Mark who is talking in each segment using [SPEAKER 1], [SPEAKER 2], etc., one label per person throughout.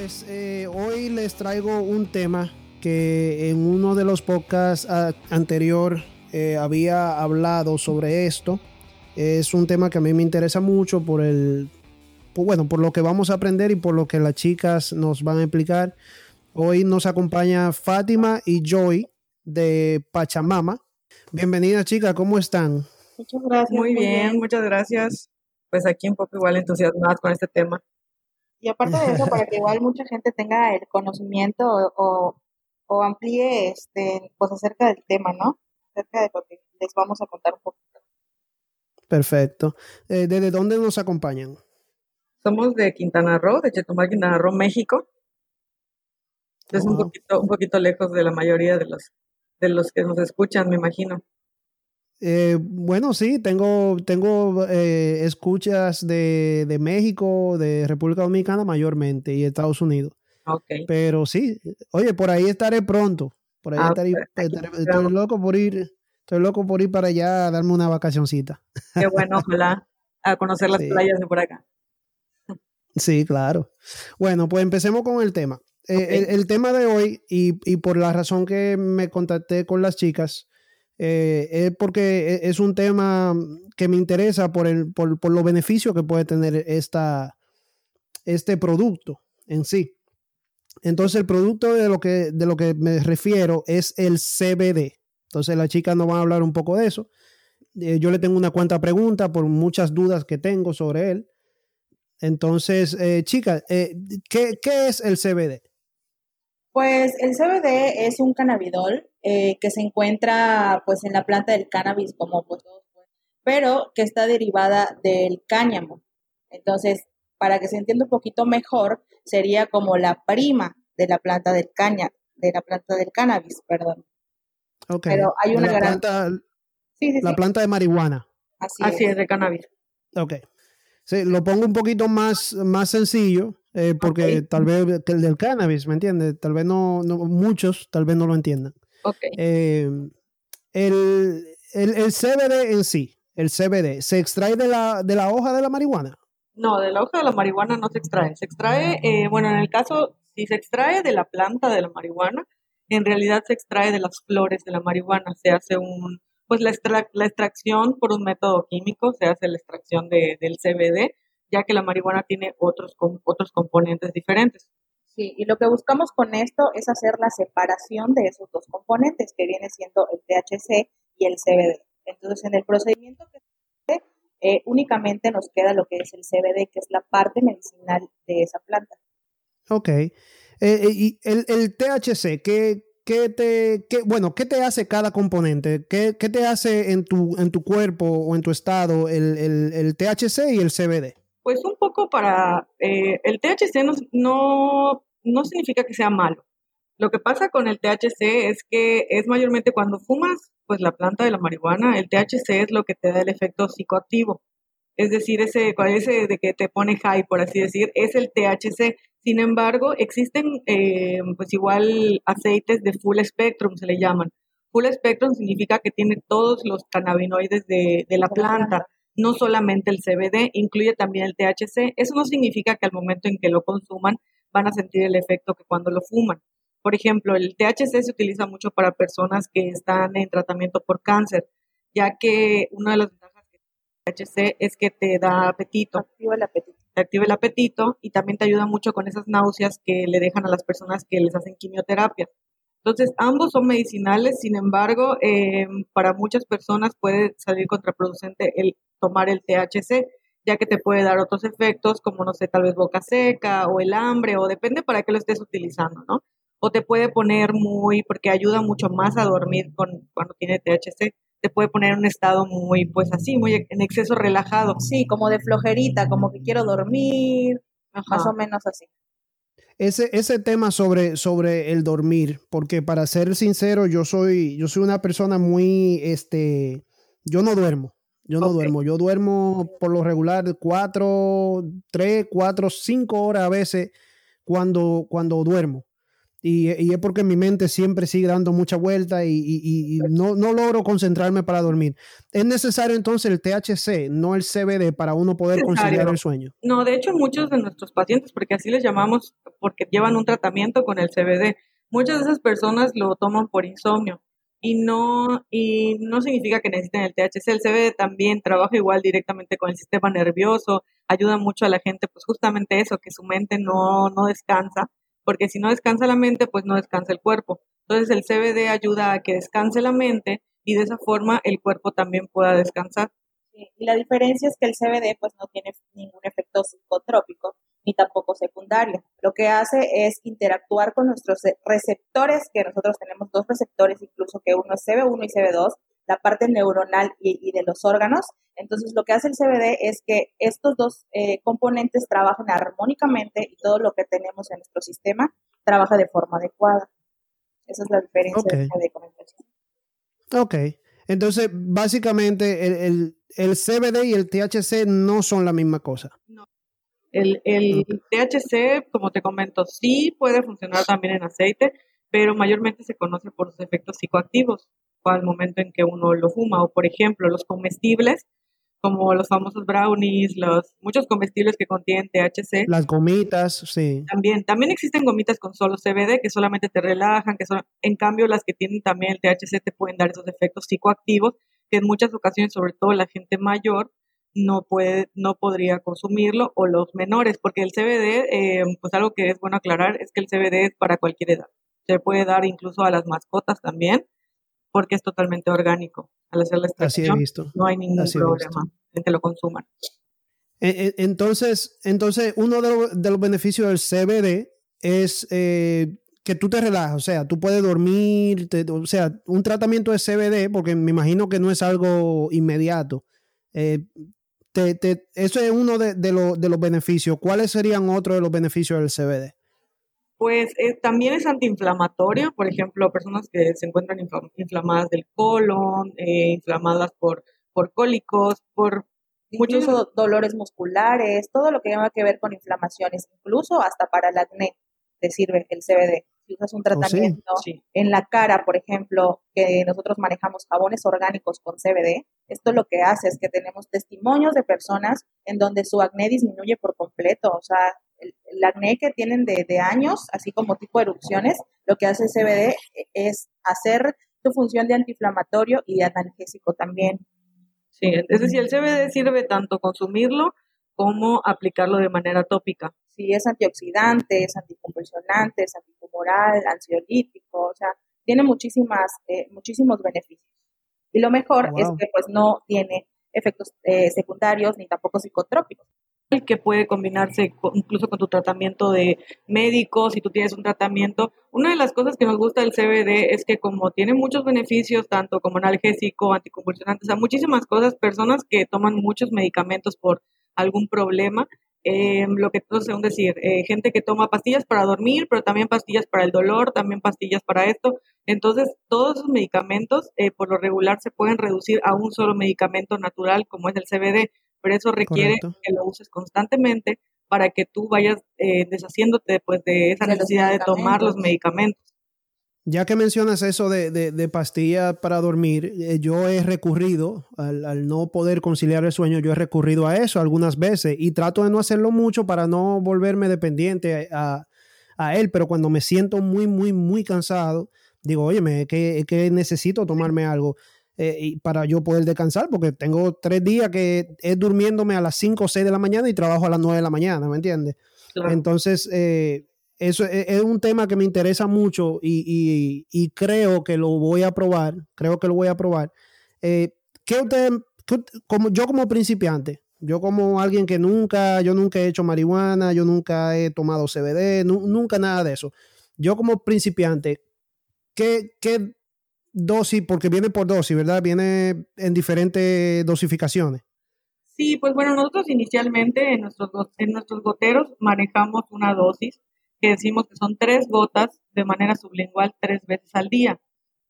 [SPEAKER 1] Pues eh, hoy les traigo un tema que en uno de los podcasts ah, anterior eh, había hablado sobre esto. Es un tema que a mí me interesa mucho por el, por, bueno, por lo que vamos a aprender y por lo que las chicas nos van a explicar. Hoy nos acompaña Fátima y Joy de Pachamama. Bienvenidas chicas, ¿cómo están?
[SPEAKER 2] Muchas gracias.
[SPEAKER 3] Muy bien, muchas gracias. Pues aquí un poco igual entusiasmadas con este tema.
[SPEAKER 2] Y aparte de eso, para que igual mucha gente tenga el conocimiento o, o, amplíe este, pues acerca del tema, ¿no? Acerca de lo que les vamos a contar un poquito.
[SPEAKER 1] Perfecto. Eh, ¿Desde dónde nos acompañan?
[SPEAKER 3] Somos de Quintana Roo, de Chetumal, Quintana Roo, México. Es un poquito, un poquito lejos de la mayoría de los, de los que nos escuchan, me imagino.
[SPEAKER 1] Eh, bueno, sí, tengo, tengo eh, escuchas de, de, México, de República Dominicana mayormente y Estados Unidos.
[SPEAKER 3] Okay.
[SPEAKER 1] Pero sí, oye, por ahí estaré pronto. Por ahí
[SPEAKER 3] Ah,
[SPEAKER 1] estaré, estaré- estoy loco por ir, estoy loco por ir para allá a darme una vacacioncita.
[SPEAKER 3] Qué bueno, ojalá a conocer las
[SPEAKER 1] Sí.
[SPEAKER 3] playas de por acá.
[SPEAKER 1] Sí, claro. Bueno, pues empecemos con el tema. Eh, el, el tema de hoy, y, y por la razón que me contacté con las chicas, eh, es porque e- es un tema que me interesa por, el, por, por los beneficios que puede tener esta, este producto en sí. Entonces, el producto de lo, que, de lo que me refiero es el CBD. Entonces, las chicas nos van a hablar un poco de eso. Eh, yo le tengo una cuanta pregunta por muchas dudas que tengo sobre él. Entonces, eh, chicas, eh, ¿qué, qué es el CBD?
[SPEAKER 2] Pues el CBD es un cannabidol eh, que se encuentra pues en la planta del cannabis como pues pero que está derivada del cáñamo. Entonces, para que se entienda un poquito mejor, sería como la prima de la planta del caña, de la planta del cannabis, perdón. Pero hay una
[SPEAKER 1] la
[SPEAKER 2] gran-
[SPEAKER 1] planta,
[SPEAKER 2] Sí, sí,
[SPEAKER 1] la
[SPEAKER 2] sí,
[SPEAKER 1] planta de marihuana.
[SPEAKER 2] así,
[SPEAKER 3] Así
[SPEAKER 2] es.
[SPEAKER 3] es, de cannabis.
[SPEAKER 1] Ok. Sí, lo pongo un poquito más, más sencillo, eh, porque tal vez que el del cannabis, ¿me entiendes? Tal vez no, no- muchos tal vez no lo entiendan.
[SPEAKER 3] Ok.
[SPEAKER 1] Eh, el, el, el CBD en sí, el CBD, ¿se extrae de la, de la hoja de la marihuana?
[SPEAKER 3] No, de la hoja de la marihuana no se extrae. Se extrae, eh, bueno, en el caso, si se extrae de la planta de la marihuana, en realidad se extrae de las flores de la marihuana. Se hace un, pues la, extra- la extracción por un método químico, se hace la extracción de, del CBD, ya que la marihuana tiene otros, com- otros componentes diferentes.
[SPEAKER 2] Sí, y lo que buscamos con esto es hacer la separación de esos dos componentes, que viene siendo el THC y el CBD. Entonces, en el procedimiento que se hace, eh, únicamente nos queda lo que es el CBD, que es la parte medicinal de esa planta.
[SPEAKER 1] Ok. Eh, eh, y el, el THC, ¿qué, qué te, qué- bueno, ¿qué te hace cada componente? ¿Qué, qué te hace en tu, en tu cuerpo o en tu estado el, el- el THC y el CBD?
[SPEAKER 3] Pues un poco para, eh, el THC no, no, no significa que sea malo. Lo que pasa con el THC es que es mayormente cuando fumas, pues la planta de la marihuana, el THC es lo que te da el efecto psicoactivo. Es decir, ese, ese de que te pone high, por así decir, es el THC. Sin embargo, existen eh, pues igual aceites de full spectrum, se le llaman. Full spectrum significa que tiene todos los cannabinoides de, de la planta no solamente el CBD, incluye también el THC. Eso no significa que al momento en que lo consuman van a sentir el efecto que cuando lo fuman. Por ejemplo, el THC se utiliza mucho para personas que están en tratamiento por cáncer, ya que una de las ventajas que tiene el THC es que te da apetito,
[SPEAKER 2] Activa el apetito.
[SPEAKER 3] te activa el apetito y también te ayuda mucho con esas náuseas que le dejan a las personas que les hacen quimioterapia. Entonces, ambos son medicinales, sin embargo, eh, para muchas personas puede salir contraproducente el tomar el THC, ya que te puede dar otros efectos, como no sé, tal vez boca seca o el hambre, o depende para qué lo estés utilizando, ¿no? O te puede poner muy, porque ayuda mucho más a dormir con, cuando tiene THC, te puede poner en un estado muy, pues así, muy en exceso relajado.
[SPEAKER 2] Sí, como de flojerita, como que quiero dormir,
[SPEAKER 3] Ajá.
[SPEAKER 2] más o menos así.
[SPEAKER 1] Ese, ese tema sobre, sobre el dormir, porque para ser sincero, yo soy, yo soy una persona muy, este, yo no duermo, yo no duermo, yo duermo por lo regular cuatro, tres, cuatro, cinco horas a veces cuando, cuando duermo. Y, es porque mi mente siempre sigue dando mucha vuelta y, no, logro concentrarme para dormir. ¿Es necesario entonces el THC, no el CBD, para uno poder conciliar el sueño?
[SPEAKER 3] No, de hecho muchos de nuestros pacientes, porque así les llamamos, porque llevan un tratamiento con el CBD, muchas de esas personas lo toman por insomnio y no, y no significa que necesiten el THC. El CBD también trabaja igual directamente con el sistema nervioso, ayuda mucho a la gente, pues justamente eso, que su mente no, no descansa porque si no descansa la mente, pues no descansa el cuerpo. Entonces el CBD ayuda a que descanse la mente y de esa forma el cuerpo también pueda descansar.
[SPEAKER 2] y la diferencia es que el CBD pues no tiene ningún efecto psicotrópico ni tampoco secundario. Lo que hace es interactuar con nuestros receptores, que nosotros tenemos dos receptores, incluso que uno es CB1 y CB2, la parte neuronal y, de los órganos. Entonces, lo que hace el CBD es que estos dos eh, componentes trabajan armónicamente y todo lo que tenemos en nuestro sistema trabaja de forma adecuada. Esa es la diferencia okay. de comentación.
[SPEAKER 1] Ok. Entonces, básicamente, el, CBD y el THC no son la misma cosa. No.
[SPEAKER 3] El, el THC, como te comento, sí puede funcionar también en aceite, pero mayormente se conoce por sus efectos psicoactivos al momento en que uno lo fuma. O por ejemplo, los comestibles, como los famosos brownies, los muchos comestibles que contienen THC.
[SPEAKER 1] Las gomitas, sí.
[SPEAKER 3] También, también existen gomitas con solo CBD que solamente te relajan, que son, en cambio las que tienen también el THC te pueden dar esos efectos psicoactivos que en muchas ocasiones, sobre todo la gente mayor, no puede, no podría consumirlo o los menores, porque el CBD, eh, pues algo que es bueno aclarar es que el CBD es para cualquier edad. Se puede dar incluso a las mascotas también porque es totalmente orgánico. Al hacer la extracción no hay ningún problema en que lo consuman.
[SPEAKER 1] E, e, entonces, entonces uno de, los beneficios del CBD es eh, que tú te relajas, o sea, tú puedes dormir, o sea, un tratamiento de CBD, porque me imagino que no es algo inmediato. Eh, eso es uno de, de los beneficios. ¿Cuáles serían otros de los beneficios del CBD?
[SPEAKER 3] Pues eh, también es antiinflamatorio, por ejemplo, personas que se encuentran inflamadas del colon, eh, inflamadas por, por cólicos, por
[SPEAKER 2] muchos dolores musculares, todo lo que tenga que ver con inflamaciones, incluso hasta para el acné te sirve el CBD. Si usas un oh, tratamiento en la cara, por ejemplo, que nosotros manejamos jabones orgánicos con CBD, esto lo que hace es que tenemos testimonios de personas en donde su acné disminuye por completo, o sea, el, acné que tienen de, años, así como tipo erupciones, lo que hace el CBD es hacer su función de antiinflamatorio y de analgésico también.
[SPEAKER 3] Sí, es decir, el CBD sirve tanto consumirlo como aplicarlo de manera tópica.
[SPEAKER 2] Sí, es antioxidante, es anticonvulsionante, es antitumoral, ansiolítico, o sea, tiene muchísimas, eh, muchísimos beneficios. Y lo mejor es que pues no tiene efectos eh, secundarios ni tampoco psicotrópicos
[SPEAKER 3] que puede combinarse incluso con tu tratamiento de médico, si tú tienes un tratamiento. Una de las cosas que nos gusta del CBD es que como tiene muchos beneficios, tanto como analgésico, anticonvulsionante, o sea, muchísimas cosas, personas que toman muchos medicamentos por algún problema, eh, lo que todos según decir, eh, gente que toma pastillas para dormir, pero también pastillas para el dolor, también pastillas para esto. Entonces, todos esos medicamentos, eh, por lo regular, se pueden reducir a un solo medicamento natural, como es el CBD pero eso requiere que lo uses constantemente para que tú vayas eh, deshaciéndote pues, de esa necesidad de tomar los medicamentos.
[SPEAKER 1] Ya que mencionas eso de, de, pastillas para dormir, eh, yo he recurrido, al, no poder conciliar el sueño, yo he recurrido a eso algunas veces y trato de no hacerlo mucho para no volverme dependiente a, él, pero cuando me siento muy, muy, muy cansado, digo, oye, que, que necesito tomarme algo. Eh, y para yo poder descansar, porque tengo tres días que es durmiéndome a las 5 o 6 de la mañana y trabajo a las 9 de la mañana, ¿me entiendes? Entonces, eh, eso es, un tema que me interesa mucho y, creo que lo voy a probar, creo que lo voy a probar. Eh, ¿Qué usted, como yo como principiante, yo como alguien que nunca, yo nunca he hecho marihuana, yo nunca he tomado CBD, nunca nada de eso. Yo como principiante, ¿qué, qué dosis, porque viene por dosis, ¿verdad? Viene en diferentes dosificaciones.
[SPEAKER 3] Sí, pues bueno, nosotros inicialmente en nuestros, en nuestros goteros manejamos una dosis que decimos que son tres gotas de manera sublingual tres veces al día.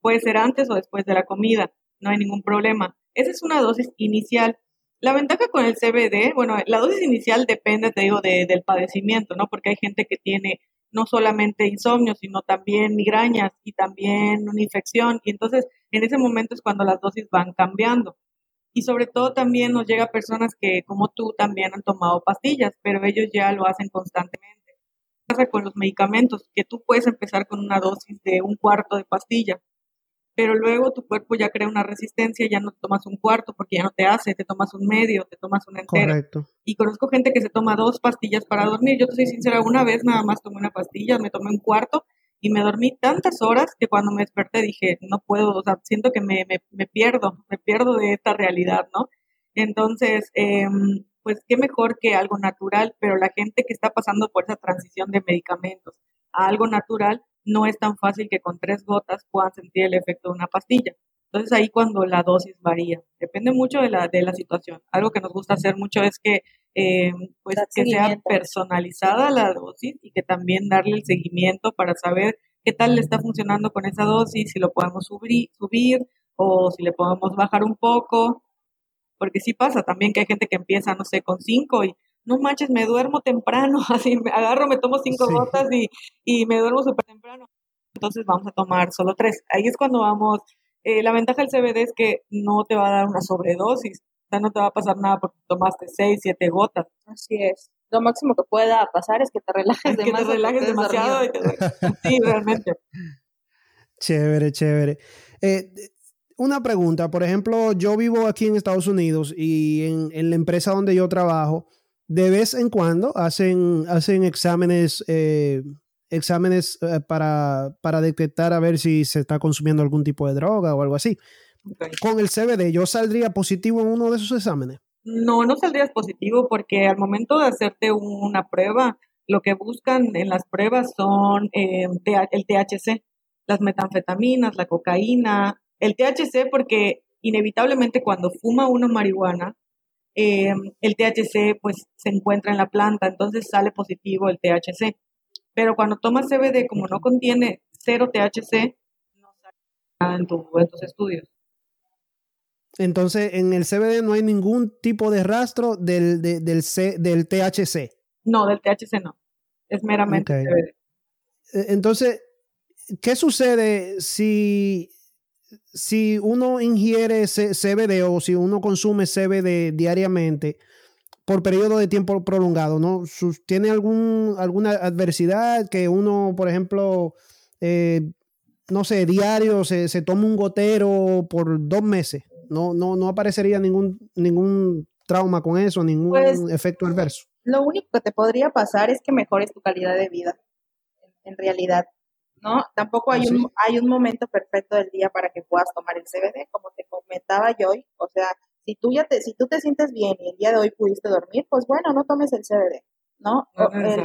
[SPEAKER 3] Puede ser antes o después de la comida, no hay ningún problema. Esa es una dosis inicial. La ventaja con el CBD, bueno, la dosis inicial depende, te digo, del padecimiento, ¿no? Porque hay gente que tiene no solamente insomnio, sino también migrañas y también una infección. Y entonces, en ese momento es cuando las dosis van cambiando. Y sobre todo también nos llega personas que, como tú, también han tomado pastillas, pero ellos ya lo hacen constantemente. ¿Qué pasa con los medicamentos? Que tú puedes empezar con una dosis de un cuarto de pastilla, pero luego tu cuerpo ya crea una resistencia, ya no tomas un cuarto porque ya no te hace, te tomas un medio, te tomas un entero.
[SPEAKER 1] Correcto.
[SPEAKER 3] Y conozco gente que se toma dos pastillas para dormir. Yo te soy sincera, una vez nada más tomé una pastilla, me tomé un cuarto y me dormí tantas horas que cuando me desperté dije, no puedo, o sea, siento que me, me, me pierdo, me pierdo de esta realidad, ¿no? Entonces, eh, pues qué mejor que algo natural, pero la gente que está pasando por esa transición de medicamentos a algo natural, no es tan fácil que con tres gotas puedan sentir el efecto de una pastilla. Entonces ahí cuando la dosis varía, depende mucho de la, de la situación. Algo que nos gusta hacer mucho es que, eh, pues, que sea personalizada la dosis y que también darle el seguimiento para saber qué tal le está funcionando con esa dosis, si lo podemos subir, subir o si le podemos bajar un poco, porque sí pasa también que hay gente que empieza, no sé, con cinco y no manches, me duermo temprano, así me agarro, me tomo cinco gotas y, y me duermo súper temprano. Entonces vamos a tomar solo tres. Ahí es cuando vamos eh, la ventaja del CBD es que no te va a dar una sobredosis, o sea, no te va a pasar nada porque tomaste 6, 7 gotas.
[SPEAKER 2] Así es. Lo máximo que pueda pasar es que te relajes,
[SPEAKER 3] que te relajes demasiado. Y te... sí, realmente.
[SPEAKER 1] Chévere, chévere. Eh, una pregunta, por ejemplo, yo vivo aquí en Estados Unidos y en, en la empresa donde yo trabajo, de vez en cuando hacen, hacen exámenes eh, exámenes eh, para, para, detectar a ver si se está consumiendo algún tipo de droga o algo así. Con el CBD, ¿yo saldría positivo en uno de esos exámenes?
[SPEAKER 3] No, no saldrías positivo porque al momento de hacerte una prueba, lo que buscan en las pruebas son eh, el THC, las metanfetaminas, la cocaína, el THC porque inevitablemente cuando fuma uno marihuana, eh, el THC pues se encuentra en la planta, entonces sale positivo el THC. Pero cuando tomas CBD, como no contiene cero THC, no sale nada en, tus estudios.
[SPEAKER 1] Entonces, en el CBD no hay ningún tipo de rastro del, del, C, del THC.
[SPEAKER 3] No, del THC no. Es meramente CBD.
[SPEAKER 1] E, entonces, ¿qué sucede si, si uno ingiere CBD o si uno consume CBD diariamente? por periodo de tiempo prolongado, ¿no? ¿Tiene algún, alguna adversidad que uno, por ejemplo, eh, no sé, diario se, se toma un gotero por dos meses? No, no, no aparecería ningún, ningún trauma con eso, ningún pues, efecto adverso.
[SPEAKER 2] Lo único que te podría pasar es que mejores tu calidad de vida, en realidad. ¿No? Tampoco hay, ¿Ah, un, hay un momento perfecto del día para que puedas tomar el CBD, como te comentaba yo, o sea, si tú ya te, si tú te sientes bien y el día de hoy pudiste dormir, pues bueno, no tomes el CBD, ¿no?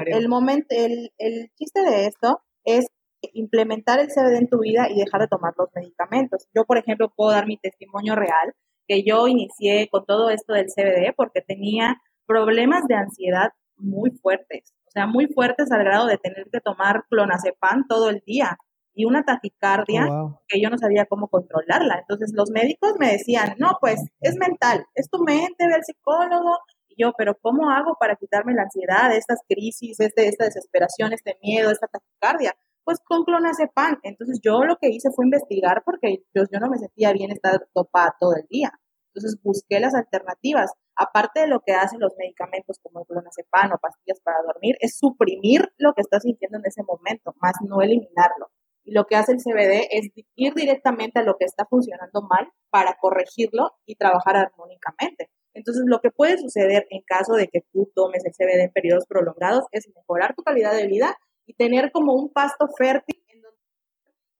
[SPEAKER 2] el, momento, el, el chiste de esto es implementar el CBD en tu vida y dejar de tomar los medicamentos. Yo, por ejemplo, puedo dar mi testimonio real, que yo inicié con todo esto del CBD porque tenía problemas de ansiedad muy fuertes, sea, muy fuertes al grado de tener que tomar clonazepam todo el día y una taquicardia oh, que yo no sabía cómo controlarla. Entonces los médicos me decían, no, pues es mental, es tu mente, ve al psicólogo. Y yo, pero ¿cómo hago para quitarme la ansiedad, estas crisis, este, esta desesperación, este miedo, esta taquicardia? Pues con clonazepam. Entonces yo lo que hice fue investigar porque yo, yo no me sentía bien estar topada todo el día. Entonces busqué las alternativas. Aparte de lo que hacen los medicamentos como el clonazepam o pastillas para dormir, es suprimir lo que estás sintiendo en ese momento, más no eliminarlo. Y lo que hace el CBD es ir directamente a lo que está funcionando mal para corregirlo y trabajar armónicamente. Entonces, lo que puede suceder en caso de que tú tomes el CBD en periodos prolongados es mejorar tu calidad de vida y tener como un pasto fértil en donde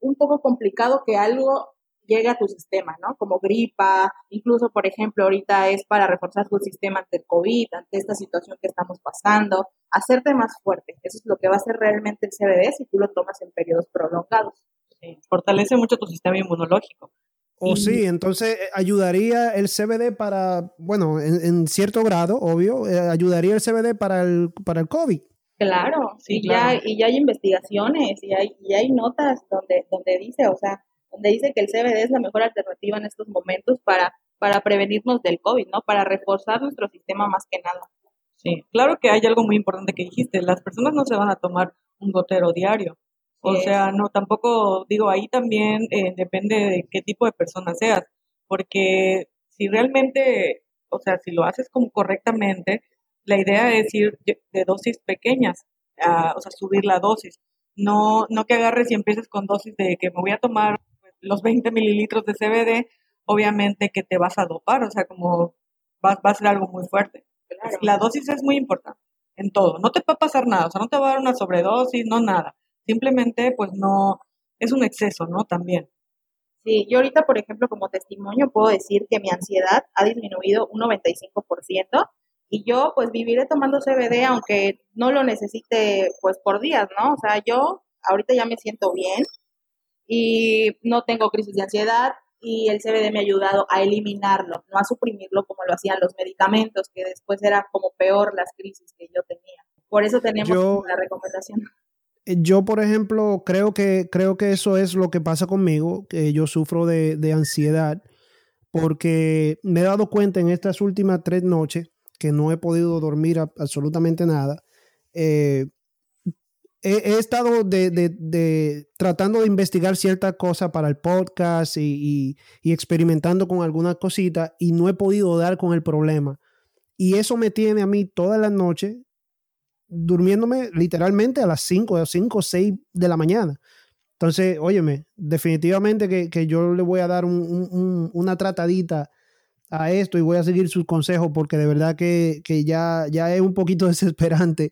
[SPEAKER 2] un poco complicado que algo llegue a tu sistema, ¿no? Como gripa, incluso, por ejemplo, ahorita es para reforzar tu sistema ante el COVID, ante esta situación que estamos pasando, hacerte más fuerte. Eso es lo que va a hacer realmente el CBD si tú lo tomas en periodos prolongados.
[SPEAKER 3] fortalece mucho tu sistema inmunológico.
[SPEAKER 1] O oh, sí, entonces eh, ayudaría el CBD para, bueno, en, cierto grado, obvio, eh, ayudaría el CBD para el, para el COVID.
[SPEAKER 2] Claro, sí, y, Ya, y ya hay investigaciones y hay, y hay notas donde, donde dice, o sea, donde dice que el CBD es la mejor alternativa en estos momentos para, para prevenirnos del COVID, ¿no? Para reforzar nuestro sistema más que nada.
[SPEAKER 3] Sí, claro que hay algo muy importante que dijiste, las personas no se van a tomar un gotero diario. O sea, no, tampoco, digo, ahí también eh, depende de qué tipo de persona seas, porque si realmente, o sea, si lo haces como correctamente, la idea es ir de dosis pequeñas, o sea, subir la dosis. No, no que agarres y empieces con dosis de que me voy a tomar los 20 mililitros de CBD, obviamente que te vas a dopar, o sea, como va, va a ser algo muy fuerte. La dosis es muy importante en todo. No te va a pasar nada, o sea, no te va a dar una sobredosis, no nada. Simplemente, pues no, es un exceso, ¿no? También.
[SPEAKER 2] Sí, yo ahorita, por ejemplo, como testimonio, puedo decir que mi ansiedad ha disminuido un 95% y yo pues viviré tomando CBD aunque no lo necesite pues por días, ¿no? O sea, yo ahorita ya me siento bien y no tengo crisis de ansiedad y el CBD me ha ayudado a eliminarlo, no a suprimirlo como lo hacían los medicamentos, que después era como peor las crisis que yo tenía. Por eso tenemos la recomendación.
[SPEAKER 1] Eh, yo, por ejemplo, creo que, creo que eso es lo que pasa conmigo, que yo sufro de, de ansiedad, porque me he dado cuenta en estas últimas tres noches que no he podido dormir absolutamente nada. Eh, he, estado de, tratando de investigar ciertas cosas para el podcast y, experimentando con algunas cositas y no he podido dar con el problema. Y eso me tiene a mí todas las noches durmiéndome literalmente a las 5, 5 o 6 de la mañana. Entonces, óyeme, definitivamente que, yo le voy a dar una tratadita a esto y voy a seguir sus consejos porque de verdad que, ya, ya es un poquito desesperante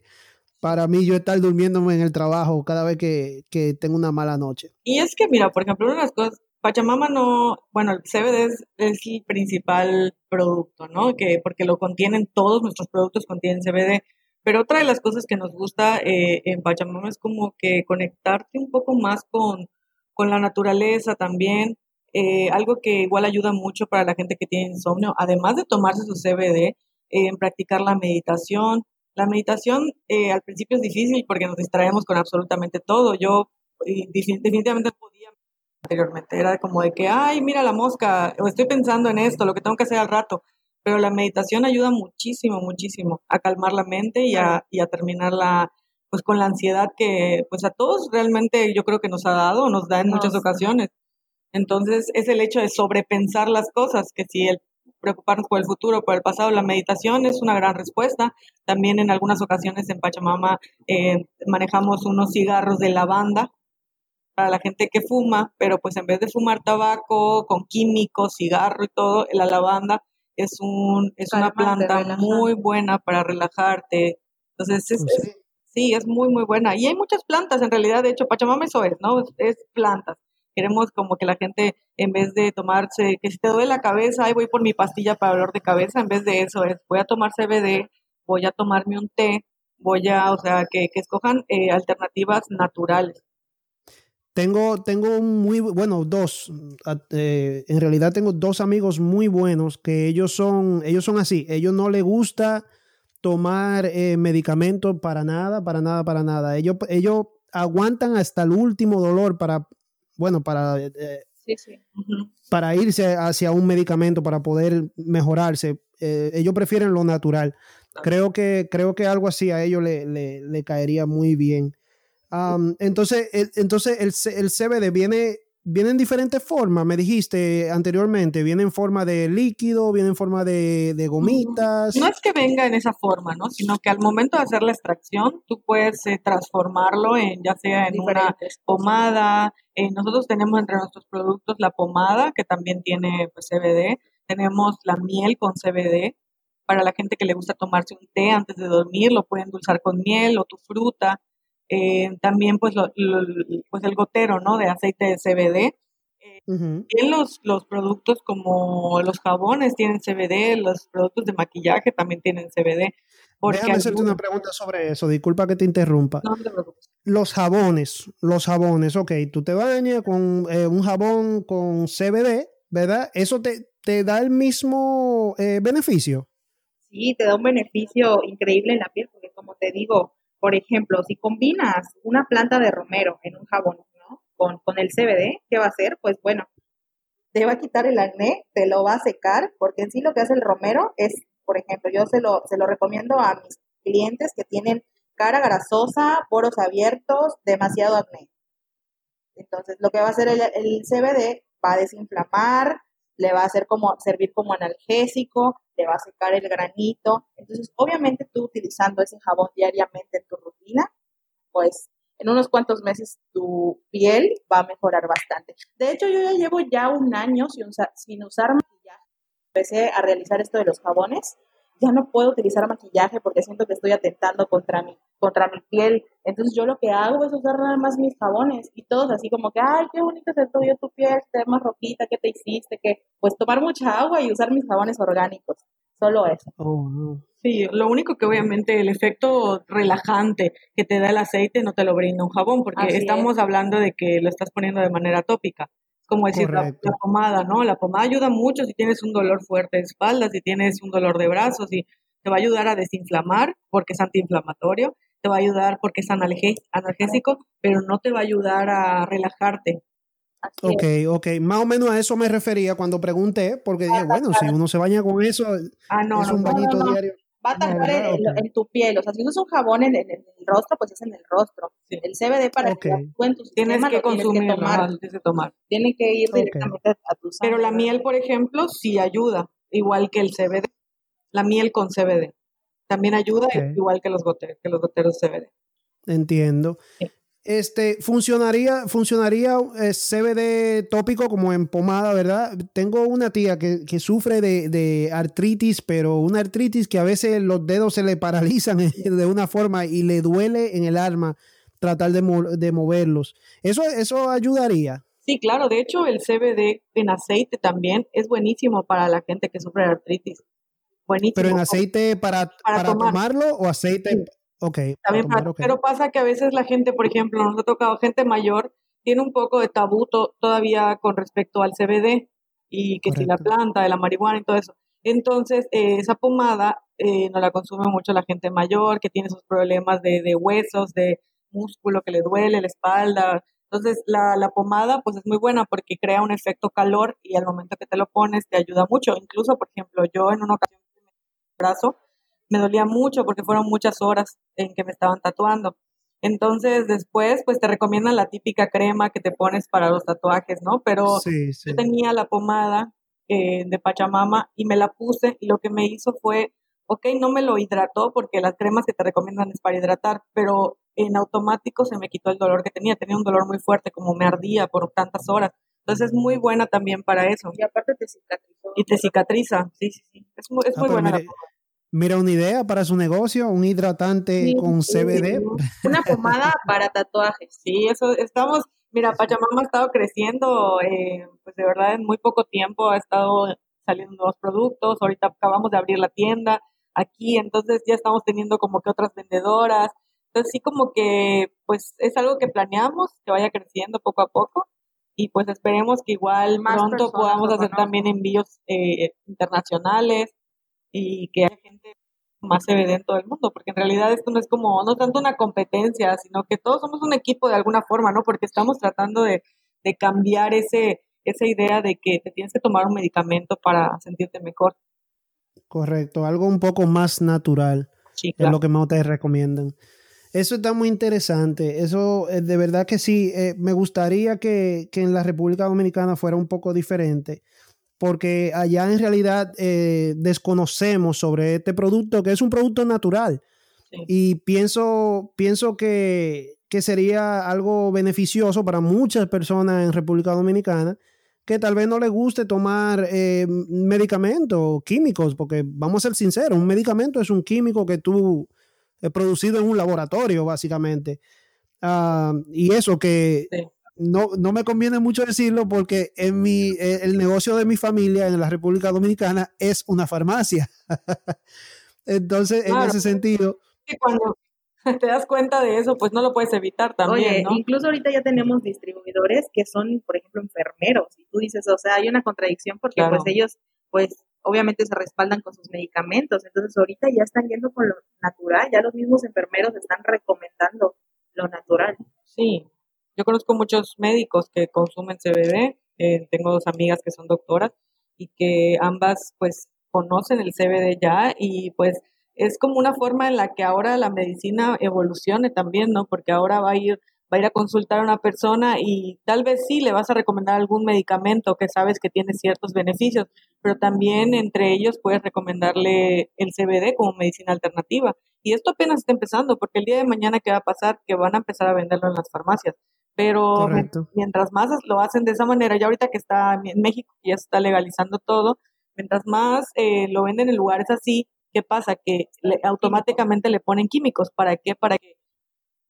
[SPEAKER 1] para mí yo estar durmiéndome en el trabajo cada vez que, tengo una mala noche.
[SPEAKER 3] Y es que, mira, por ejemplo, una de las cosas, Pachamama no, bueno, el CBD es, el principal producto, ¿no? Que porque lo contienen, todos nuestros productos contienen CBD. Pero otra de las cosas que nos gusta eh, en Pachamama es como que conectarte un poco más con, con la naturaleza también, eh, algo que igual ayuda mucho para la gente que tiene insomnio, además de tomarse su CBD, en practicar la meditación. La meditación eh, al principio es difícil porque nos distraemos con absolutamente todo. Yo definitivamente podía anteriormente, era como de que, ay, mira la mosca, o estoy pensando en esto, lo que tengo que hacer al rato. Pero la meditación ayuda muchísimo, muchísimo a calmar la mente y a, y a terminar la, pues con la ansiedad que pues a todos realmente yo creo que nos ha dado, nos da en muchas ocasiones. Entonces es el hecho de sobrepensar las cosas, que si el preocuparnos por el futuro, por el pasado, la meditación es una gran respuesta. También en algunas ocasiones en Pachamama eh, manejamos unos cigarros de lavanda para la gente que fuma, pero pues en vez de fumar tabaco con químicos, cigarro y todo, la lavanda es un es una planta muy buena para relajarte. Entonces es, sí, es muy muy buena. Y hay muchas plantas en realidad, de hecho Pachamama eso es, ¿no? es plantas. Queremos como que la gente, en vez de tomarse, que si te duele la cabeza, ahí voy por mi pastilla para dolor de cabeza, en vez de eso es, voy a tomar CBD, voy a tomarme un té, voy a, o sea, que, escojan eh, alternativas naturales.
[SPEAKER 1] Tengo, tengo muy, bueno, dos, eh, en realidad tengo dos amigos muy buenos que ellos son, ellos son así, ellos no les gusta tomar eh, medicamentos para nada, para nada, para nada. Ellos, ellos aguantan hasta el último dolor para bueno, para, eh, para irse hacia un medicamento, para poder mejorarse. Eh, ellos prefieren lo natural. Creo que, creo que algo así a ellos le, le, caería muy bien. entonces, el, entonces el, el CBD viene viene en diferentes formas, me dijiste anteriormente, viene en forma de líquido, viene en forma de, gomitas.
[SPEAKER 3] No es que venga en esa forma, ¿no? Sino que al momento de hacer la extracción, tú puedes eh, transformarlo en ya sea en una pomada. Eh, nosotros tenemos entre nuestros productos la pomada, que también tiene pues, CBD. Tenemos la miel con CBD. Para la gente que le gusta tomarse un té antes de dormir, lo pueden endulzar con miel o tu fruta. Eh, también pues, pues el gotero, ¿no? De aceite de CBD. Eh, los, los productos como los jabones tienen CBD, los productos de maquillaje también tienen CBD.
[SPEAKER 1] Déjame hacerte una pregunta sobre eso, disculpa que te interrumpa.
[SPEAKER 3] No.
[SPEAKER 1] Los jabones, los jabones, ok, tú te bañas con eh, un jabón con CBD, ¿verdad? ¿Eso te, te da el mismo beneficio?
[SPEAKER 2] Sí, te da un beneficio increíble en la piel, porque como te digo, por ejemplo, si combinas una planta de romero en un jabón. Con, con el CBD, ¿qué va a hacer? Pues bueno, te va a quitar el acné, te lo va a secar, porque en sí lo que hace el romero es, por ejemplo, yo se lo, se lo recomiendo a mis clientes que tienen cara grasosa, poros abiertos, demasiado acné. Entonces, lo que va a hacer el, el CBD va a desinflamar, le va a hacer como servir como analgésico, le va a secar el granito. Entonces, obviamente tú utilizando ese jabón diariamente en tu rutina, pues en unos cuantos meses tu piel va a mejorar bastante. De hecho, yo ya llevo ya un año sin usar, sin usar maquillaje. Empecé a realizar esto de los jabones ya no puedo utilizar maquillaje porque siento que estoy atentando contra mi, contra mi piel. Entonces yo lo que hago es usar nada más mis jabones y todos así como que, ay, qué bonito se ve tu piel, te más rojita, ¿qué te hiciste? Que pues tomar mucha agua y usar mis jabones orgánicos. Solo eso.
[SPEAKER 3] Oh, sí, lo único que obviamente el efecto relajante que te da el aceite no te lo brinda un jabón porque estamos hablando de que lo estás poniendo de manera tópica como decir la, pomada, ¿no? La pomada ayuda mucho si tienes un dolor fuerte de espalda, si tienes un dolor de brazos, y te va a ayudar a desinflamar porque es antiinflamatorio, te va a ayudar porque es analgésico, pero no te va a ayudar a relajarte.
[SPEAKER 1] ok, ok. Más o menos a eso me refería cuando pregunté, porque dije, bueno, si uno se baña con eso, ah, no, es un bañito diario
[SPEAKER 2] va a tardar en, tu piel. O sea, si usas un jabón en, el rostro, pues es en el rostro. El CBD para que en tu
[SPEAKER 3] tienes que consumir,
[SPEAKER 2] tienes que tomar. Tiene que ir directamente a tu
[SPEAKER 3] sangre. Pero la miel, por ejemplo, sí ayuda, igual que el CBD. La miel con CBD. También ayuda igual que los, goteros, que los goteros CBD.
[SPEAKER 1] Entiendo. Este, funcionaría, funcionaría eh, CBD tópico como en pomada, ¿verdad? Tengo una tía que, sufre de, artritis, pero una artritis que a veces los dedos se le paralizan de una forma y le duele en el arma tratar de, de moverlos. ¿Eso, ¿Eso ayudaría?
[SPEAKER 3] Sí, claro. De hecho, el CBD en aceite también es buenísimo para la gente que sufre de artritis. Buenísimo.
[SPEAKER 1] ¿Pero en aceite para, para, tomarlo o aceite? Ok.
[SPEAKER 3] También Pero pasa que a veces la gente, por ejemplo, nos ha tocado gente mayor, tiene un poco de tabú todavía con respecto al CBD y que si la planta de la marihuana y todo eso. Entonces, eh, esa pomada eh, no la consume mucho la gente mayor, que tiene sus problemas de, de, huesos, de músculo que le duele, la espalda. Entonces, la, la, pomada pues es muy buena porque crea un efecto calor y al momento que te lo pones te ayuda mucho. Incluso, por ejemplo, yo en una ocasión me brazo me dolía mucho porque fueron muchas horas en que me estaban tatuando. Entonces después pues te recomiendan la típica crema que te pones para los tatuajes, ¿no? Pero yo tenía la pomada eh, de Pachamama y me la puse y lo que me hizo fue, ok, no me lo hidrató porque las cremas que te recomiendan es para hidratar, pero en automático se me quitó el dolor que tenía, tenía un dolor muy fuerte como me ardía por tantas horas. Entonces es muy buena también para eso.
[SPEAKER 2] Y aparte te cicatriza.
[SPEAKER 3] Y te cicatriza, sí, sí, sí. Es muy, es ah, muy buena.
[SPEAKER 1] Mira, una idea para su negocio, un hidratante con CBD.
[SPEAKER 2] Una pomada para tatuajes.
[SPEAKER 3] Sí, eso estamos, mira, Pachamama ha estado creciendo, eh, pues de verdad en muy poco tiempo ha estado saliendo nuevos productos, ahorita acabamos de abrir la tienda aquí, entonces ya estamos teniendo como que otras vendedoras, entonces sí como que pues es algo que planeamos que vaya creciendo poco a poco y pues esperemos que igual pronto podamos hacer también envíos eh, internacionales y que haya gente más CBD en todo el mundo, porque en realidad esto no es como, no tanto una competencia, sino que todos somos un equipo de alguna forma, ¿no? Porque estamos tratando de, cambiar ese, esa idea de que te tienes que tomar un medicamento para sentirte mejor.
[SPEAKER 1] Correcto, algo un poco más natural es lo que más te recomiendan. Eso está muy interesante. Eso, eh, de verdad que sí. Eh, me gustaría que, que, en la República Dominicana fuera un poco diferente porque allá en realidad eh, desconocemos sobre este producto, que es un producto natural. Y pienso, pienso que, sería algo beneficioso para muchas personas en República Dominicana que tal vez no les guste tomar eh, medicamentos químicos, porque vamos a ser sinceros, un medicamento es un químico que tú has producido en un laboratorio, básicamente. Ah, y eso que no, no me conviene mucho decirlo porque en mi, eh, el negocio de mi familia en la República Dominicana es una farmacia. Entonces, en ese sentido...
[SPEAKER 3] cuando te das cuenta de eso, pues no lo puedes evitar también,
[SPEAKER 2] Oye, incluso ahorita ya tenemos distribuidores que son, por ejemplo, enfermeros. Y tú dices, o sea, hay una contradicción porque pues ellos, pues obviamente se respaldan con sus medicamentos. Entonces ahorita ya están yendo con lo natural, ya los mismos enfermeros están recomendando lo natural.
[SPEAKER 3] Sí, yo conozco muchos médicos que consumen CBD, eh, tengo dos amigas que son doctoras y que ambas pues conocen el CBD ya y pues es como una forma en la que ahora la medicina evolucione también, ¿no? Porque ahora va a ir va a ir a consultar a una persona y tal vez sí le vas a recomendar algún medicamento que sabes que tiene ciertos beneficios, pero también entre ellos puedes recomendarle el CBD como medicina alternativa. Y esto apenas está empezando, porque el día de mañana, ¿qué va a pasar? Que van a empezar a venderlo en las farmacias. Pero mientras más lo hacen de esa manera, ya ahorita que está en México, ya se está legalizando todo, mientras más eh, lo venden en lugares así, ¿qué pasa? Que automáticamente le ponen químicos. ¿Para qué? Para que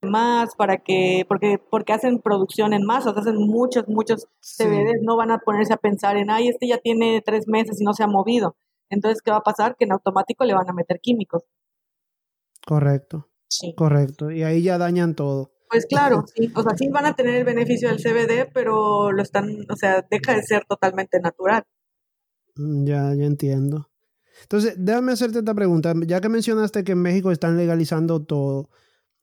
[SPEAKER 3] más, para que, porque, porque hacen producción en masa, hacen muchos, muchos CBDs, no van a ponerse a pensar en, ay, este ya tiene tres meses y no se ha movido. Entonces, ¿qué va a pasar? Que en automático le van a meter químicos.
[SPEAKER 1] Correcto. Sí. Correcto. Y ahí ya dañan todo.
[SPEAKER 3] Pues claro, sí. O sea, sí van a tener el beneficio del CBD, pero lo están, o sea, deja de ser totalmente natural.
[SPEAKER 1] Mm, ya, ya entiendo. Entonces, déjame hacerte esta pregunta. Ya que mencionaste que en México están legalizando todo,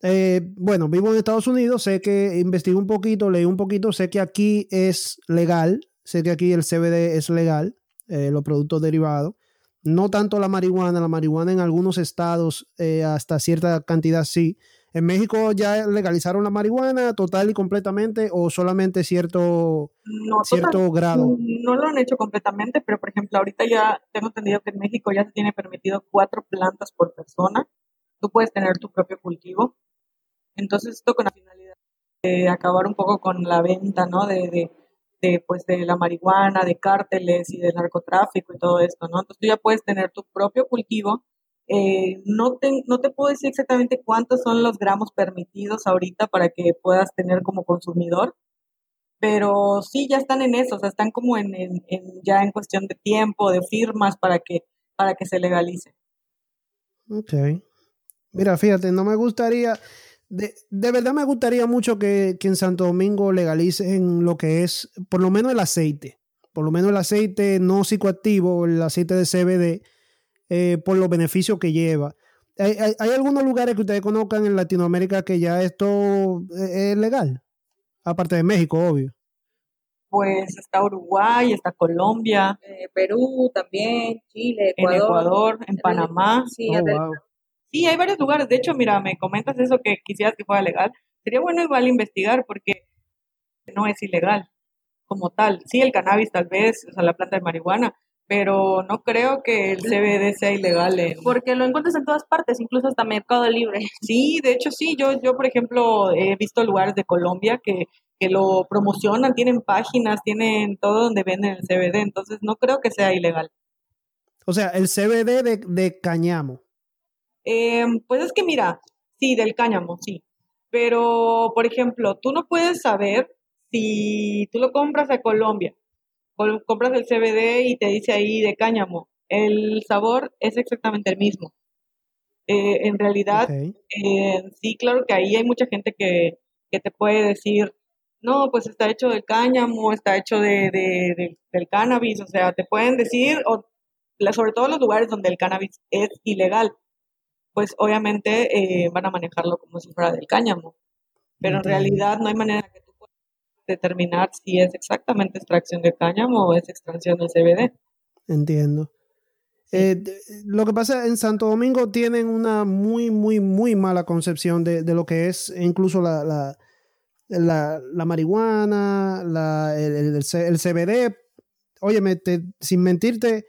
[SPEAKER 1] eh, bueno, vivo en Estados Unidos, sé que investigué un poquito, leí un poquito, sé que aquí es legal, sé que aquí el CBD es legal, eh, los productos derivados. No tanto la marihuana, la marihuana en algunos estados eh, hasta cierta cantidad sí. ¿En México ya legalizaron la marihuana total y completamente o solamente cierto, cierto grado?
[SPEAKER 3] No lo han hecho completamente, pero por ejemplo, ahorita ya tengo entendido que en México ya se tiene permitido cuatro plantas por persona. Tú puedes tener tu propio cultivo entonces, esto con la finalidad de acabar un poco con la venta, ¿no? De, de, pues, de la marihuana, de cárteles y del narcotráfico y todo esto, ¿no? Entonces, tú ya puedes tener tu propio cultivo. Eh, no, te, no te puedo decir exactamente cuántos son los gramos permitidos ahorita para que puedas tener como consumidor, pero sí ya están en eso, o sea, están como en, en, ya en cuestión de tiempo, de firmas para que, para que se legalice.
[SPEAKER 1] Ok. Mira, fíjate, no me gustaría, de, verdad me gustaría mucho que, en Santo Domingo legalicen lo que es, por lo menos el aceite, por lo menos el aceite no psicoactivo, el aceite de CBD, eh, por los beneficios que lleva. ¿Hay, algunos lugares que ustedes conozcan en Latinoamérica que ya esto eh, es legal? Aparte de México, obvio.
[SPEAKER 3] Pues está Uruguay, está Colombia,
[SPEAKER 2] eh, Perú también, Chile,
[SPEAKER 3] Ecuador, en Ecuador, en Panamá. Sí, oh, Sí, hay varios lugares. De hecho, mira, me comentas eso que quisieras que fuera legal. Sería bueno igual investigar porque no es ilegal como tal. Sí, el cannabis tal vez, o sea, la planta de marihuana, pero no creo que el CBD sea ilegal.
[SPEAKER 2] Porque lo encuentras en todas partes, incluso hasta Mercado Libre.
[SPEAKER 3] Sí, de hecho sí. Yo, yo por ejemplo, he visto lugares de Colombia que, que lo promocionan, tienen páginas, tienen todo donde venden el CBD, entonces no creo que sea ilegal.
[SPEAKER 1] O sea, el CBD de, de cañamo.
[SPEAKER 3] Eh, pues es que mira, sí, del cáñamo, sí. Pero, por ejemplo, tú no puedes saber si tú lo compras a Colombia, compras el CBD y te dice ahí de cáñamo, el sabor es exactamente el mismo. Eh, en realidad, eh, sí, claro que ahí hay mucha gente que, que, te puede decir, no, pues está hecho de cáñamo, está hecho de, de, del cannabis, o sea, te pueden decir, o, sobre todo los lugares donde el cannabis es ilegal, pues obviamente eh, van a manejarlo como si fuera del cáñamo. Pero en realidad no hay manera que tú determinar si es exactamente extracción de cáñamo o es extracción del CBD.
[SPEAKER 1] Entiendo. Eh, lo que pasa en Santo Domingo tienen una muy, muy, muy mala concepción de, lo que es incluso la, la, la, marihuana, el, el, el, CBD. Óyeme, sin mentirte,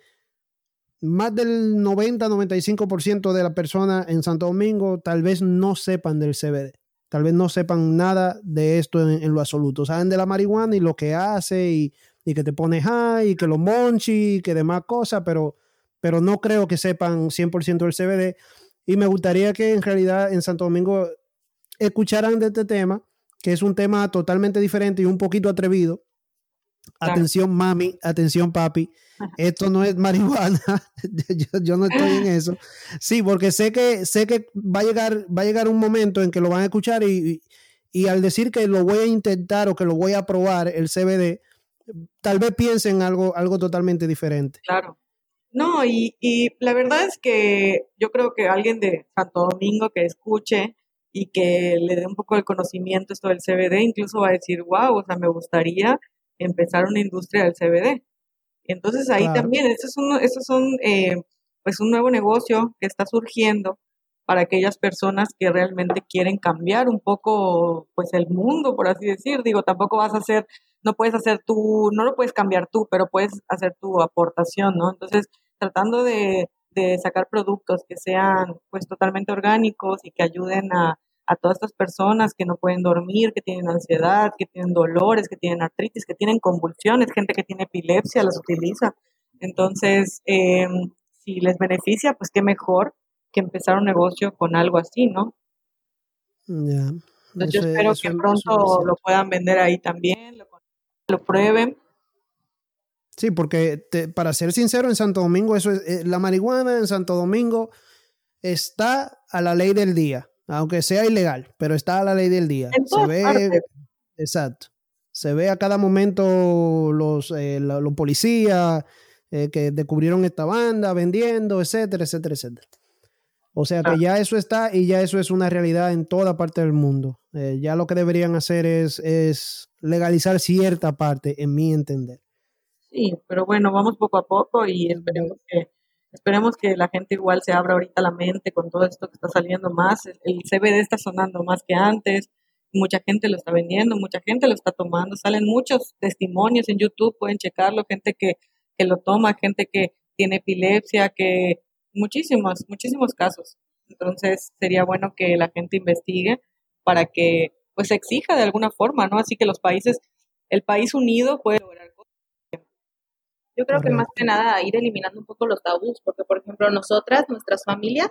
[SPEAKER 1] más del 90-95% de las personas en Santo Domingo tal vez no sepan del CBD. Tal vez no sepan nada de esto en, lo absoluto. Saben de la marihuana y lo que hace y, que te pone high y que lo monchi y que demás cosas, pero, pero no creo que sepan 100% del CBD. Y me gustaría que en realidad en Santo Domingo escucharan de este tema, que es un tema totalmente diferente y un poquito atrevido, Atención mami, atención papi, esto no es marihuana, yo, no estoy en eso. Sí, porque sé que, sé que va a llegar, va a llegar un momento en que lo van a escuchar y, al decir que lo voy a intentar o que lo voy a probar, el CBD, tal vez piensen algo, algo totalmente diferente.
[SPEAKER 3] Claro. No, y, y la verdad es que yo creo que alguien de Santo Domingo que escuche y que le dé un poco de conocimiento esto del CBD, incluso va a decir, wow, o sea, me gustaría empezar una industria del CBD. Entonces ahí también, esos son, esos son eh, pues un nuevo negocio que está surgiendo para aquellas personas que realmente quieren cambiar un poco pues el mundo, por así decir. Digo, tampoco vas a hacer, no puedes hacer tú, no lo puedes cambiar tú, pero puedes hacer tu aportación, ¿no? Entonces, tratando de, de sacar productos que sean pues totalmente orgánicos y que ayuden a, a todas estas personas que no pueden dormir, que tienen ansiedad, que tienen dolores, que tienen artritis, que tienen convulsiones, gente que tiene epilepsia las utiliza. Entonces, eh, si les beneficia, pues qué mejor que empezar un negocio con algo así, ¿no?
[SPEAKER 1] Ya.
[SPEAKER 3] Entonces, yo espero que pronto lo puedan vender ahí también, lo, lo prueben.
[SPEAKER 1] Sí, porque para ser sincero, en Santo Domingo, eso es, eh, la marihuana en Santo Domingo está a la ley del día, aunque sea ilegal, pero está a la ley del día. Se ve, exacto. Se ve a cada momento los, eh, los policías eh, que descubrieron esta banda vendiendo, etcétera, etcétera, etcétera. O sea que ah. ya eso está y ya eso es una realidad en toda parte del mundo. Eh, ya lo que deberían hacer es, es legalizar cierta parte, en mi entender.
[SPEAKER 3] Sí, pero bueno, vamos poco a poco y esperemos que, esperemos que la gente igual se abra ahorita la mente con todo esto que está saliendo más. El CBD está sonando más que antes, mucha gente lo está vendiendo, mucha gente lo está tomando, salen muchos testimonios en YouTube, pueden checarlo, gente que, que lo toma, gente que tiene epilepsia, que muchísimos, muchísimos casos. Entonces sería bueno que la gente investigue para que pues exija de alguna forma, ¿no? Así que los países, el país unido puede lograr.
[SPEAKER 2] Yo creo que más que nada ir eliminando un poco los tabús, porque por ejemplo nosotras, nuestras familias,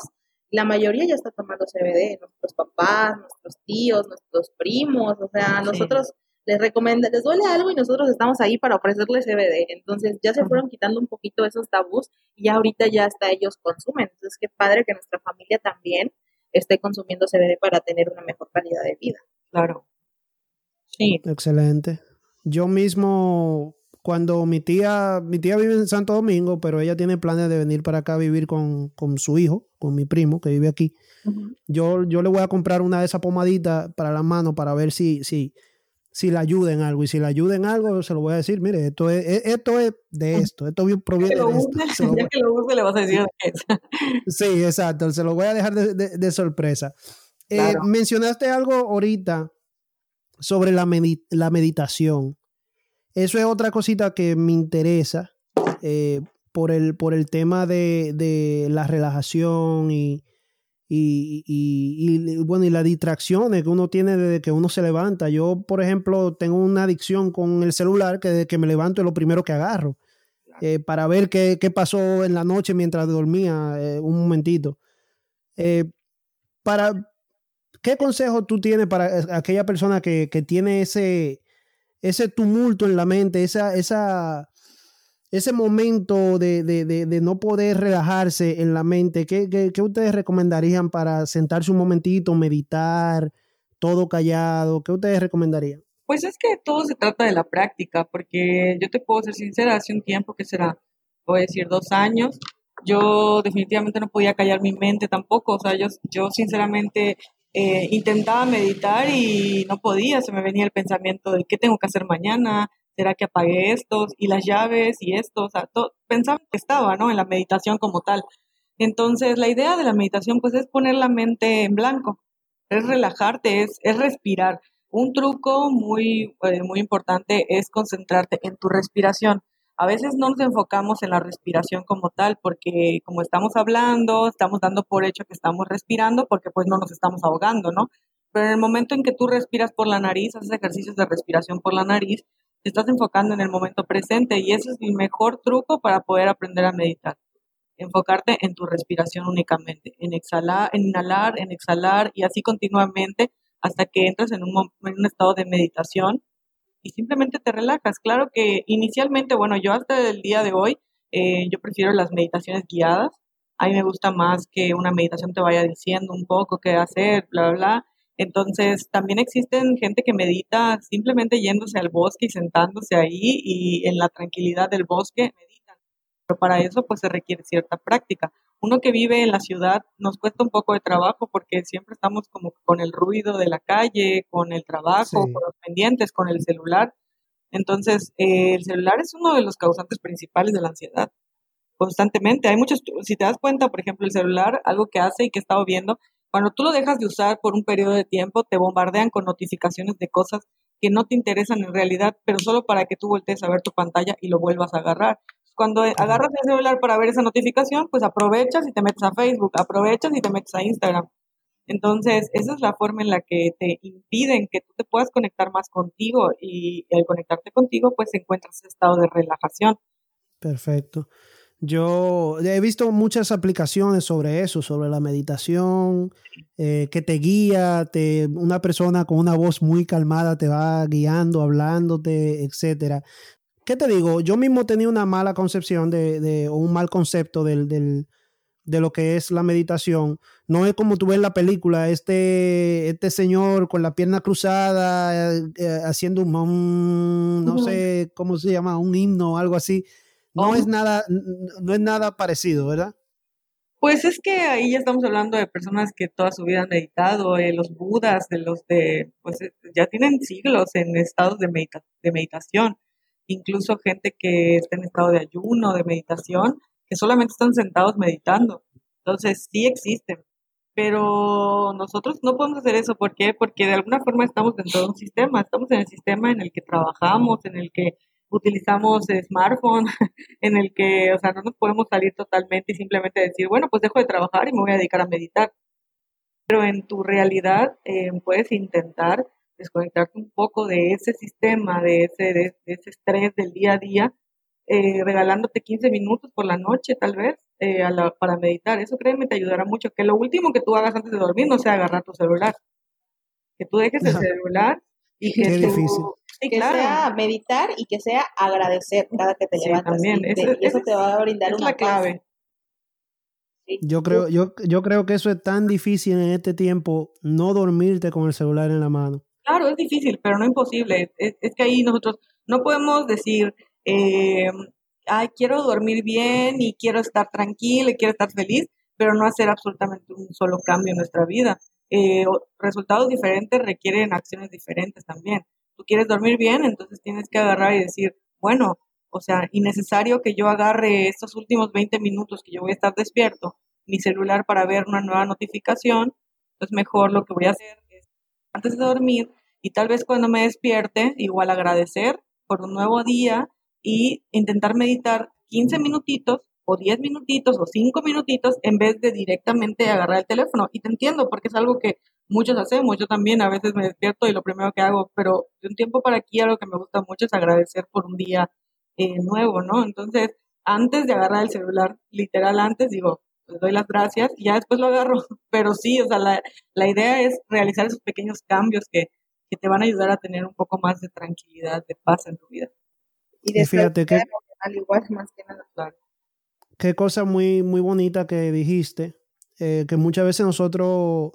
[SPEAKER 2] la mayoría ya está tomando CBD, nuestros papás, nuestros tíos, nuestros primos, o sea, nosotros les recomienda, les duele algo y nosotros estamos ahí para ofrecerles CBD. Entonces ya se fueron quitando un poquito esos tabús y ahorita ya hasta ellos consumen. Entonces qué padre que nuestra familia también esté consumiendo CBD para tener una mejor calidad de vida.
[SPEAKER 3] Claro.
[SPEAKER 1] Sí. Excelente. Yo mismo, cuando mi tía, mi tía vive en Santo Domingo, pero ella tiene planes de venir para acá a vivir con, con su hijo, con mi primo que vive aquí. yo, yo le voy a comprar una de esas pomaditas para la mano para ver si, si, si le ayuda en algo. Y si le ayuda en algo, se lo voy a decir, mire, esto es, e, esto es de esto, esto proviene de esto.
[SPEAKER 3] Ya que lo use, le vas a decir
[SPEAKER 1] Sí, exacto, se lo voy a dejar de, sorpresa. Eh, mencionaste algo ahorita sobre la, la, meditación. Eso es otra cosita que me interesa eh, por, el, por el tema de, de la relajación y, y, y, bueno, y las distracciones que uno tiene desde que uno se levanta. Yo, por ejemplo, tengo una adicción con el celular que desde que me levanto es lo primero que agarro eh, para ver qué, qué, pasó en la noche mientras dormía eh, un momentito. Para, ¿Qué consejo tú tienes para aquella persona que, que tiene ese, ese tumulto en la mente, esa, esa, ese momento de, de, de, no poder relajarse en la mente, ¿qué, ¿qué, ustedes recomendarían para sentarse un momentito, meditar, todo callado? ¿Qué ustedes recomendarían?
[SPEAKER 3] Pues es que todo se trata de la práctica, porque yo te puedo ser sincera, hace un tiempo que será, voy a decir dos años, yo definitivamente no podía callar mi mente tampoco, o sea, yo, yo sinceramente eh, intentaba meditar y no podía, se me venía el pensamiento de qué tengo que hacer mañana, ¿será que apagué estos y las llaves y esto? Pensaba que estaba, ¿no? En la meditación como tal. Entonces, la idea de la meditación, pues, es poner la mente en blanco, es relajarte, es, es respirar. Un truco muy, eh, muy importante es concentrarte en tu respiración. A veces no nos enfocamos en la respiración como tal, porque como estamos hablando, estamos dando por hecho que estamos respirando, porque pues no nos estamos ahogando, ¿no? Pero en el momento en que tú respiras por la nariz, haces ejercicios de respiración por la nariz, te estás enfocando en el momento presente y ese es el mejor truco para poder aprender a meditar. Enfocarte en tu respiración únicamente, en exhalar, en inhalar, en exhalar y así continuamente hasta que entras en un, en un estado de meditación y simplemente te relajas. Claro que inicialmente, bueno, yo hasta el día de hoy, eh, yo prefiero las meditaciones guiadas. A mí me gusta más que una meditación te vaya diciendo un poco qué hacer, bla, bla, bla. Entonces, también existen gente que medita simplemente yéndose al bosque y sentándose ahí y en la tranquilidad del bosque. Pero para eso pues se requiere cierta práctica. Uno que vive en la ciudad nos cuesta un poco de trabajo porque siempre estamos como con el ruido de la calle, con el trabajo, con los pendientes, con el celular. Entonces, eh, el celular es uno de los causantes principales de la ansiedad constantemente. Hay muchos, si te das cuenta, por ejemplo, el celular, algo que hace y que he estado viendo, cuando tú lo dejas de usar por un periodo de tiempo, te bombardean con notificaciones de cosas que no te interesan en realidad, pero solo para que tú voltees a ver tu pantalla y lo vuelvas a agarrar. Cuando agarras el celular para ver esa notificación, pues aprovechas y te metes a Facebook, aprovechas y te metes a Instagram. Entonces, esa es la forma en la que te impiden que tú te puedas conectar más contigo y al conectarte contigo, pues encuentras ese estado de relajación.
[SPEAKER 1] Perfecto. Yo he visto muchas aplicaciones sobre eso, sobre la meditación, eh, que te guía, te, una persona con una voz muy calmada te va guiando, hablándote, etcétera. ¿Qué te digo? Yo mismo tenía una mala concepción de, de o un mal concepto del, del, de lo que es la meditación. No es como tú ves en la película, este, este señor con la pierna cruzada, eh, haciendo un, no sé cómo se llama, un himno o algo así no es nada, no es nada parecido, ¿verdad?
[SPEAKER 3] Pues es que ahí ya estamos hablando de personas que toda su vida han meditado, eh, los budas, de los de, pues eh, ya tienen siglos en estados de, de meditación, incluso gente que está en estado de ayuno, de meditación, que solamente están sentados meditando. Entonces sí existen, pero nosotros no podemos hacer eso. ¿Por qué? Porque de alguna forma estamos dentro de un sistema, estamos en el sistema en el que trabajamos, en el que utilizamos smartphone en el que, o sea, no nos podemos salir totalmente y simplemente decir, bueno, pues dejo de trabajar y me voy a dedicar a meditar. Pero en tu realidad eh, puedes intentar desconectarte un poco de ese sistema, de ese, de, ese estrés del día a día, eh, regalándote 15 minutos por la noche tal vez eh, para meditar. Eso créeme te ayudará mucho. Que lo último que tú hagas antes de dormir no sea agarrar tu celular. Que tú dejes el celular y que
[SPEAKER 1] Qué difícil
[SPEAKER 2] que sea meditar y que sea agradecer cada que te levantas. y, eso te va a brindar una clave.
[SPEAKER 1] Yo creo, yo, yo creo que eso es tan difícil en este tiempo, no dormirte con el celular en la mano.
[SPEAKER 3] Claro, es difícil, pero no imposible. Es, que ahí nosotros no podemos decir, eh, ay, quiero dormir bien y quiero estar tranquila y quiero estar feliz, pero no hacer absolutamente un solo cambio en nuestra vida. Eh, resultados diferentes requieren acciones diferentes también quieres dormir bien, entonces tienes que agarrar y decir, bueno, o sea, innecesario que yo agarre estos últimos 20 minutos que yo voy a estar despierto, mi celular para ver una nueva notificación, pues mejor lo que voy a hacer antes de dormir y tal vez cuando me despierte, igual agradecer por un nuevo día y intentar meditar 15 minutitos o 10 minutitos o 5 minutitos en vez de directamente agarrar el teléfono. Y te entiendo porque es algo que muchos hacemos, yo también a veces me despierto y lo primero que hago, pero de un tiempo para aquí algo que me gusta mucho es agradecer por un día eh, nuevo, ¿no? Entonces, antes de agarrar el celular, literal antes, digo, les doy las gracias y ya después lo agarro, pero sí, o sea, la, la idea es realizar esos pequeños cambios que, que, te van a ayudar a tener un poco más de tranquilidad, de paz en tu vida.
[SPEAKER 1] Y, de fíjate que, al igual más que nada. Qué cosa muy, muy bonita que dijiste, eh, que muchas veces nosotros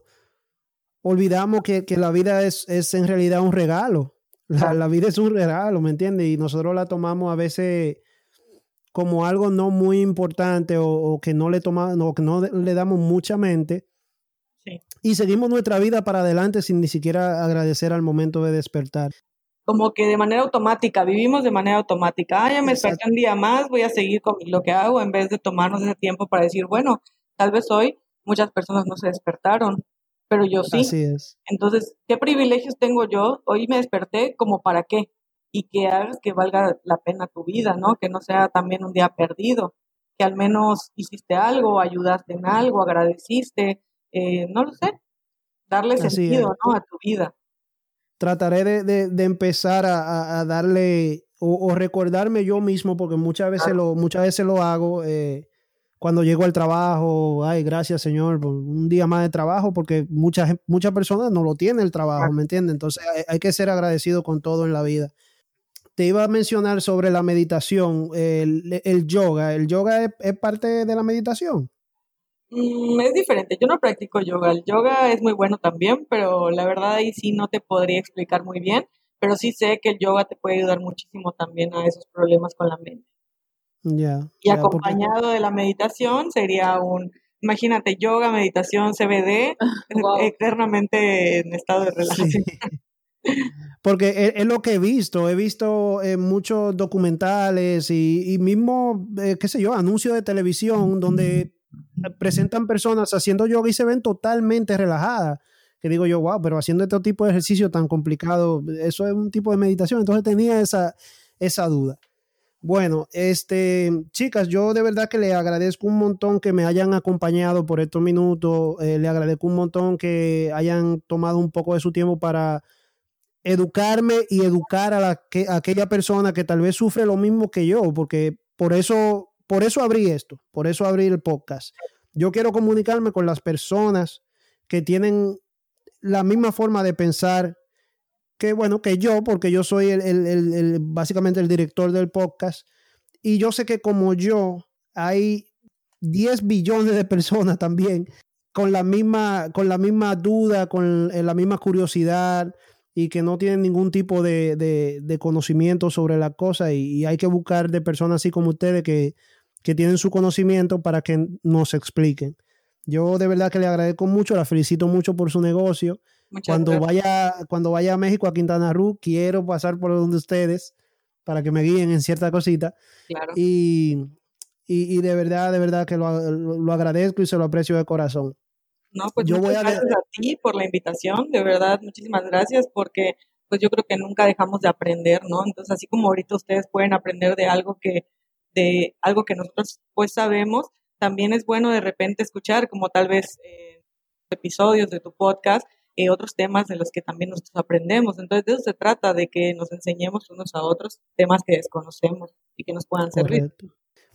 [SPEAKER 1] olvidamos que, la vida es, es, en realidad un regalo. La, vida es un regalo, ¿me entiendes? Y nosotros la tomamos a veces como algo no muy importante o, que no le tomamos, que no le damos mucha mente. Y seguimos nuestra vida para adelante sin ni siquiera agradecer al momento de despertar.
[SPEAKER 3] Como que de manera automática, vivimos de manera automática. Ah, ya me desperté un día más, voy a seguir con lo que hago en vez de tomarnos ese tiempo para decir, bueno, tal vez hoy muchas personas no se despertaron, pero yo sí.
[SPEAKER 1] Así es.
[SPEAKER 3] Entonces, ¿qué privilegios tengo yo? Hoy me desperté como para qué y que hagas que valga la pena tu vida, ¿no? Que no sea también un día perdido, que al menos hiciste algo, ayudaste en algo, agradeciste, eh, no lo sé, darle sentido, ¿no? A tu vida.
[SPEAKER 1] Trataré de, de, empezar a, a darle o, recordarme yo mismo, porque muchas veces, lo, muchas veces lo hago. Eh, cuando llego al trabajo, ay, gracias Señor por un día más de trabajo, porque muchas, muchas personas no lo tienen el trabajo, ¿me entiendes? Entonces hay, que ser agradecido con todo en la vida. Te iba a mencionar sobre la meditación, el, yoga. ¿El yoga es, parte de la meditación?
[SPEAKER 3] Mm, es diferente, yo no practico yoga. El yoga es muy bueno también, pero la verdad ahí sí no te podría explicar muy bien, pero sí sé que el yoga te puede ayudar muchísimo también a esos problemas con la mente y acompañado de la meditación sería un, imagínate, yoga, meditación, CBD, eternamente en estado de relajación.
[SPEAKER 1] porque es, lo que he visto. He visto eh, muchos documentales y, mismo, eh, qué sé yo, anuncios de televisión donde presentan personas haciendo yoga y se ven totalmente relajadas. Que digo yo, wow, pero haciendo este tipo de ejercicio tan complicado, eso es un tipo de meditación. Entonces tenía esa, esa duda. Bueno, este, chicas, yo de verdad que le agradezco un montón que me hayan acompañado por estos minutos. Eh, le agradezco un montón que hayan tomado un poco de su tiempo para educarme y educar a, la, que, aquella persona que tal vez sufre lo mismo que yo, porque por eso, por eso abrí esto, por eso abrí el podcast. Yo quiero comunicarme con las personas que tienen la misma forma de pensar que, bueno, que yo, porque yo soy el, básicamente el director del podcast, y yo sé que como yo hay 10 billones de personas también con la misma, con la misma duda, con la misma curiosidad, y que no tienen ningún tipo de, conocimiento sobre la cosa y, hay que buscar de personas así como ustedes que, tienen su conocimiento para que nos expliquen. Yo de verdad que le agradezco mucho, la felicito mucho por su negocio. cuando vaya, cuando vaya a México, a Quintana Roo, quiero pasar por donde ustedes para que me guíen en cierta cosita. Y, y, de verdad, de verdad que lo, lo agradezco y se lo aprecio de corazón.
[SPEAKER 3] No, pues yo muchas voy a gracias a ti por la invitación, de verdad, muchísimas gracias porque pues yo creo que nunca dejamos de aprender, ¿no? Entonces, así como ahorita ustedes pueden aprender de algo que de algo que nosotros pues sabemos, también es bueno de repente escuchar como tal vez eh, episodios de tu podcast y otros temas de los que también nosotros aprendemos. Entonces, de eso se trata, de que nos enseñemos unos a otros temas que desconocemos y que nos puedan servir.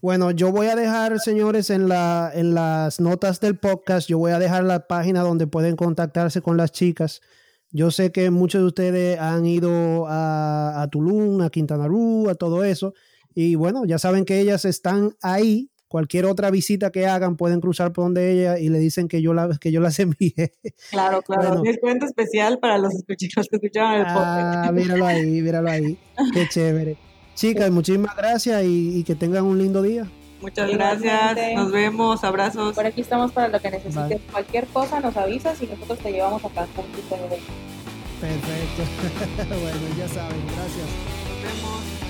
[SPEAKER 1] Bueno, yo voy a dejar, señores, en, la, en las notas del podcast, yo voy a dejar la página donde pueden contactarse con las chicas. Yo sé que muchos de ustedes han ido a, a Tulum, a Quintana Roo, a todo eso. Y bueno, ya saben que ellas están ahí. Cualquier otra visita que hagan pueden cruzar por donde ella y le dicen que yo, la, que yo las envié.
[SPEAKER 3] Claro, claro. Descuento especial para los que escuchaban el podcast.
[SPEAKER 1] Ah, míralo ahí, míralo ahí. Qué chévere. Chicas, muchísimas gracias y, que tengan un lindo día.
[SPEAKER 3] Muchas gracias, nos vemos, abrazos.
[SPEAKER 2] Por aquí estamos para lo que necesites. Cualquier cosa nos avisas y nosotros te llevamos a Cancún.
[SPEAKER 1] Perfecto. bueno, ya saben, gracias.
[SPEAKER 3] Nos vemos.